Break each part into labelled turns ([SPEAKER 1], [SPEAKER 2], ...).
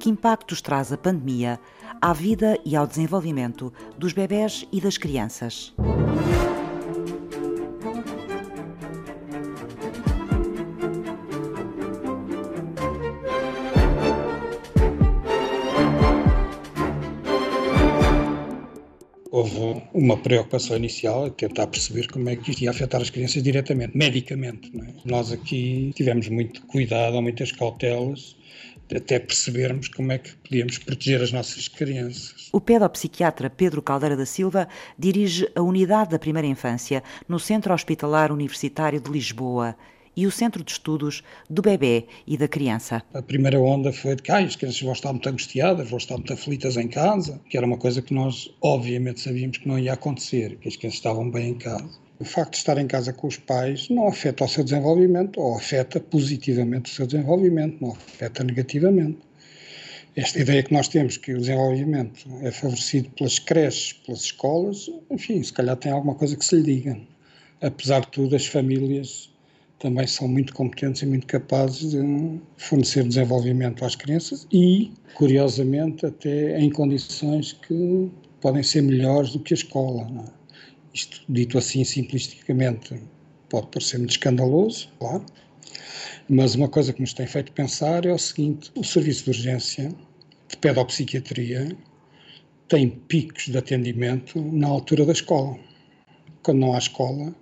[SPEAKER 1] Que impactos traz a pandemia à vida e ao desenvolvimento dos bebés e das crianças?
[SPEAKER 2] houve uma preocupação inicial a tentar perceber como é que isto ia afetar as crianças diretamente, medicamente. É? Nós aqui tivemos muito cuidado, muitas cautelas, até percebermos como é que podíamos proteger as nossas crianças.
[SPEAKER 1] O pedopsiquiatra Pedro Caldeira da Silva dirige a unidade da primeira infância no Centro Hospitalar Universitário de Lisboa e o Centro de Estudos do Bebê e da Criança.
[SPEAKER 2] A primeira onda foi de que ah, as crianças vão estar muito angustiadas, vão estar muito aflitas em casa, que era uma coisa que nós obviamente sabíamos que não ia acontecer, que as crianças estavam bem em casa. O facto de estar em casa com os pais não afeta o seu desenvolvimento, ou afeta positivamente o seu desenvolvimento, não afeta negativamente. Esta ideia que nós temos que o desenvolvimento é favorecido pelas creches, pelas escolas, enfim, se calhar tem alguma coisa que se lhe diga. Apesar de tudo, as famílias também são muito competentes e muito capazes de fornecer desenvolvimento às crianças e, curiosamente, até em condições que podem ser melhores do que a escola. É? Isto, dito assim simplisticamente, pode parecer muito escandaloso, claro, mas uma coisa que nos tem feito pensar é o seguinte: o serviço de urgência de pedopsiquiatria tem picos de atendimento na altura da escola quando não há escola,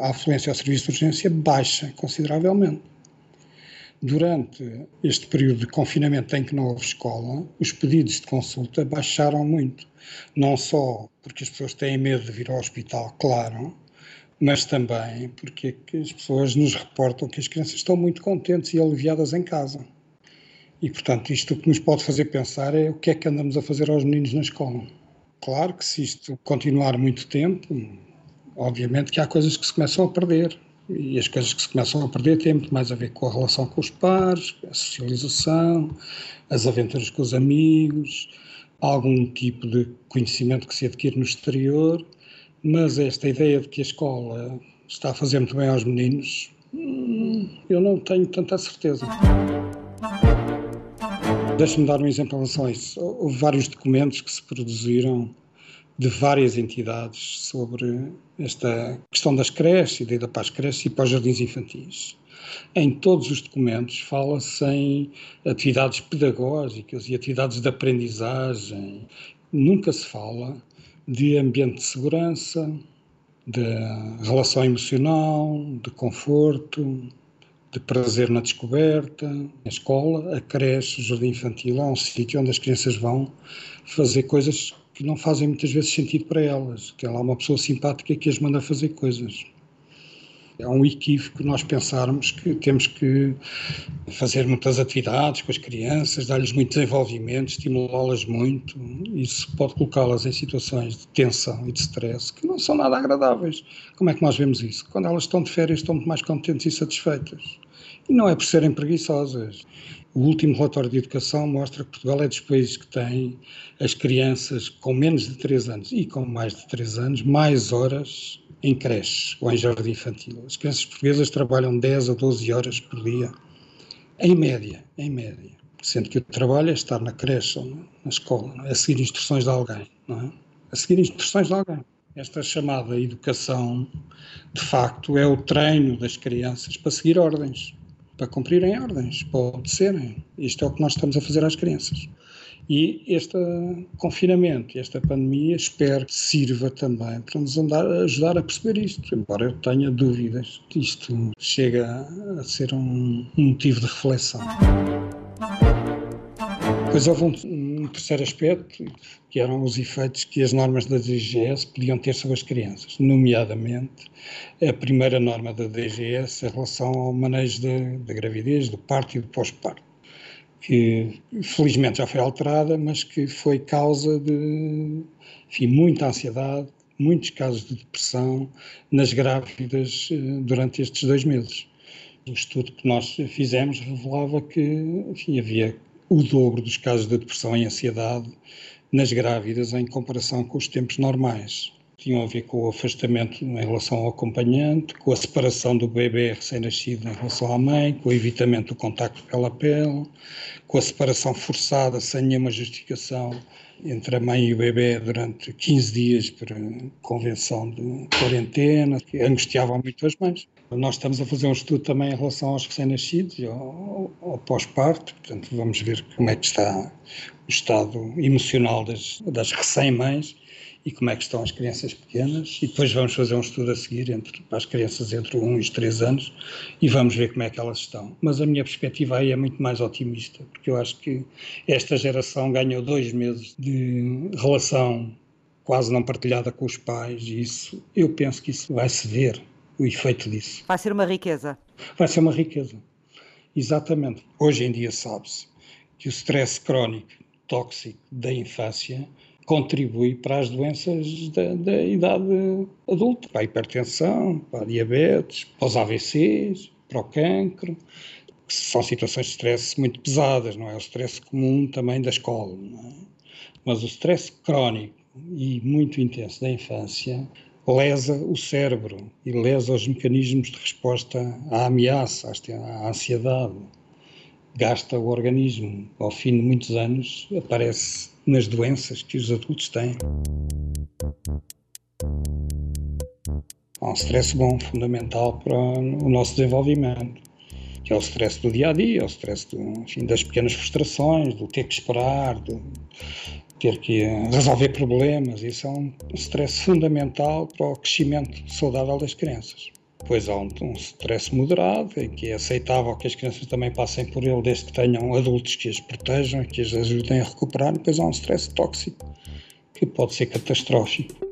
[SPEAKER 2] a afluência ao serviço de urgência baixa consideravelmente. Durante este período de confinamento em que não houve escola, os pedidos de consulta baixaram muito. Não só porque as pessoas têm medo de vir ao hospital, claro, mas também porque as pessoas nos reportam que as crianças estão muito contentes e aliviadas em casa. E, portanto, isto o que nos pode fazer pensar é o que é que andamos a fazer aos meninos na escola. Claro que se isto continuar muito tempo, obviamente que há coisas que se começam a perder. E as coisas que se começam a perder têm muito mais a ver com a relação com os pares, a socialização, as aventuras com os amigos, algum tipo de conhecimento que se adquire no exterior. Mas esta ideia de que a escola está a fazer muito bem aos meninos, hum, eu não tenho tanta certeza. Deixa-me dar um exemplo em relação a isso. Houve vários documentos que se produziram de várias entidades sobre esta questão das creches, e da ida para as creches e para os jardins infantis. Em todos os documentos fala-se em atividades pedagógicas e atividades de aprendizagem. Nunca se fala de ambiente de segurança, de relação emocional, de conforto, de prazer na descoberta. A escola, a creche, o jardim infantil é um sítio onde as crianças vão fazer coisas que não fazem muitas vezes sentido para elas, que ela é uma pessoa simpática que as manda fazer coisas. É um equívoco nós pensarmos que temos que fazer muitas atividades com as crianças, dar-lhes muito desenvolvimento, estimulá-las muito. Isso pode colocá-las em situações de tensão e de stress que não são nada agradáveis. Como é que nós vemos isso? Quando elas estão de férias, estão muito mais contentes e satisfeitas. E não é por serem preguiçosas. O último relatório de educação mostra que Portugal é dos países que tem as crianças com menos de 3 anos e com mais de 3 anos mais horas em creche ou em jardim infantil. As crianças portuguesas trabalham 10 a 12 horas por dia, em média, em média. Sendo que o trabalho é estar na creche ou na escola, é? a seguir instruções de alguém, não é? A seguir instruções de alguém. Esta chamada educação, de facto, é o treino das crianças para seguir ordens para cumprirem ordens, para obedecerem. Isto é o que nós estamos a fazer às crianças. E este confinamento, esta pandemia, espero que sirva também para nos andar, ajudar a perceber isto, embora eu tenha dúvidas isto chega a ser um, um motivo de reflexão. Depois houve um, um, terceiro aspecto, que eram os efeitos que as normas da DGS podiam ter sobre as crianças, nomeadamente a primeira norma da DGS em relação ao manejo da gravidez, do parto e do pós-parto, que felizmente já foi alterada, mas que foi causa de enfim, muita ansiedade, muitos casos de depressão nas grávidas eh, durante estes dois meses. O estudo que nós fizemos revelava que enfim, havia o dobro dos casos de depressão e ansiedade nas grávidas em comparação com os tempos normais. Tinham a ver com o afastamento em relação ao acompanhante, com a separação do bebê recém-nascido em relação à mãe, com o evitamento do contacto pela pele, com a separação forçada sem nenhuma justificação entre a mãe e o bebê durante 15 dias por convenção de quarentena, que angustiavam muito as mães. Nós estamos a fazer um estudo também em relação aos recém-nascidos e ao, ao pós-parto, portanto vamos ver como é que está o estado emocional das, das recém-mães e como é que estão as crianças pequenas e depois vamos fazer um estudo a seguir entre, para as crianças entre 1 e os 3 anos e vamos ver como é que elas estão. Mas a minha perspectiva aí é muito mais otimista, porque eu acho que esta geração ganhou dois meses de relação quase não partilhada com os pais e isso, eu penso que isso vai se ver, o efeito disso.
[SPEAKER 1] Vai ser uma riqueza.
[SPEAKER 2] Vai ser uma riqueza, exatamente. Hoje em dia sabe-se que o stress crónico tóxico da infância contribui para as doenças da, da idade adulta, para a hipertensão, para a diabetes, para os AVCs, para o cancro, são situações de stress muito pesadas, não é? O stress comum também da escola, é? Mas o stress crónico e muito intenso da infância lesa o cérebro e lesa os mecanismos de resposta à ameaça, à ansiedade. Gasta o organismo. Ao fim de muitos anos, aparece nas doenças que os adultos têm. Há um stress bom, fundamental para o nosso desenvolvimento, que é o stress do dia a dia, o stress do, enfim, das pequenas frustrações, do ter que esperar, do ter que resolver problemas. Isso é um stress fundamental para o crescimento saudável das crianças. Depois há um, um stress moderado, em que é aceitável que as crianças também passem por ele, desde que tenham adultos que as protejam, que as ajudem a recuperar. Depois há um stress tóxico, que pode ser catastrófico.